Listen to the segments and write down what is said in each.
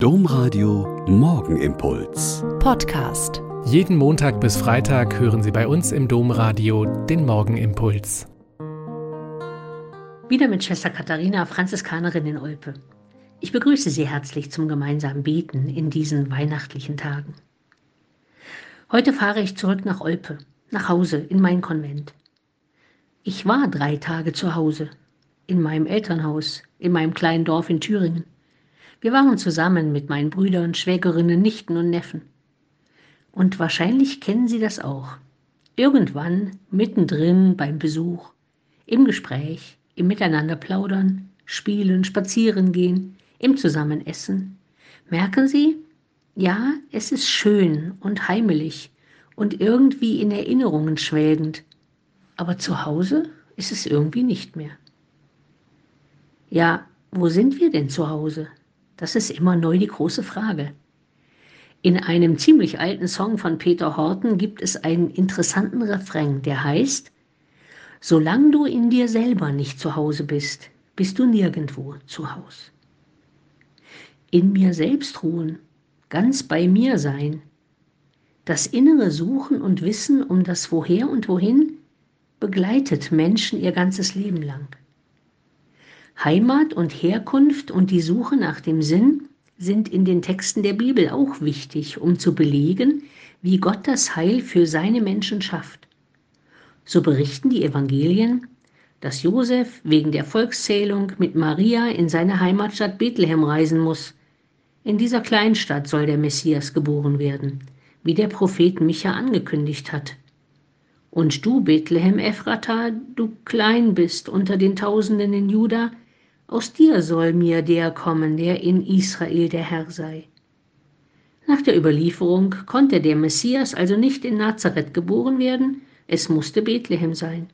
Domradio Morgenimpuls. Podcast. Jeden Montag bis Freitag hören Sie bei uns im Domradio den Morgenimpuls. Wieder mit Schwester Katharina, Franziskanerin in Olpe. Ich begrüße Sie herzlich zum gemeinsamen Beten in diesen weihnachtlichen Tagen. Heute fahre ich zurück nach Olpe, nach Hause in mein Konvent. Ich war drei Tage zu Hause, in meinem Elternhaus, in meinem kleinen Dorf in Thüringen. Wir waren zusammen mit meinen Brüdern, Schwägerinnen, Nichten und Neffen. Und wahrscheinlich kennen Sie das auch. Irgendwann, mittendrin beim Besuch, im Gespräch, im Miteinander plaudern, spielen, spazieren gehen, im Zusammenessen, merken Sie, ja, es ist schön und heimelig und irgendwie in Erinnerungen schwelgend, aber zu Hause ist es irgendwie nicht mehr. Ja, wo sind wir denn zu Hause? Das ist immer neu die große Frage. In einem ziemlich alten Song von Peter Horten gibt es einen interessanten Refrain, der heißt, Solange du in dir selber nicht zu Hause bist, bist du nirgendwo zu Haus. In mir selbst ruhen, ganz bei mir sein, das innere Suchen und Wissen um das Woher und Wohin begleitet Menschen ihr ganzes Leben lang. Heimat und Herkunft und die Suche nach dem Sinn sind in den Texten der Bibel auch wichtig, um zu belegen, wie Gott das Heil für seine Menschen schafft. So berichten die Evangelien, dass Josef wegen der Volkszählung mit Maria in seine Heimatstadt Bethlehem reisen muss. In dieser Kleinstadt soll der Messias geboren werden, wie der Prophet Micha angekündigt hat. Und du, Bethlehem Ephrata, du klein bist unter den Tausenden in Juda, aus dir soll mir der kommen, der in Israel der Herr sei. Nach der Überlieferung konnte der Messias also nicht in Nazareth geboren werden, es musste Bethlehem sein.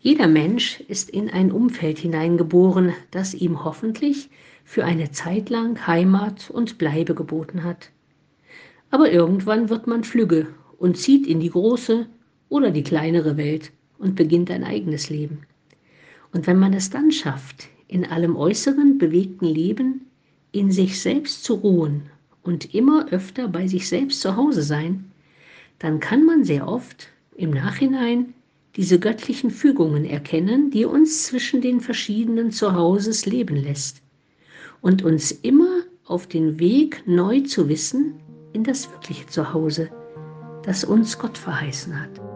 Jeder Mensch ist in ein Umfeld hineingeboren, das ihm hoffentlich für eine Zeit lang Heimat und Bleibe geboten hat. Aber irgendwann wird man flügge und zieht in die große oder die kleinere Welt und beginnt ein eigenes Leben. Und wenn man es dann schafft, in allem äußeren, bewegten Leben in sich selbst zu ruhen und immer öfter bei sich selbst zu Hause sein, dann kann man sehr oft im Nachhinein diese göttlichen Fügungen erkennen, die uns zwischen den verschiedenen Zuhauses leben lässt und uns immer auf den Weg neu zu wissen in das wirkliche Zuhause, das uns Gott verheißen hat.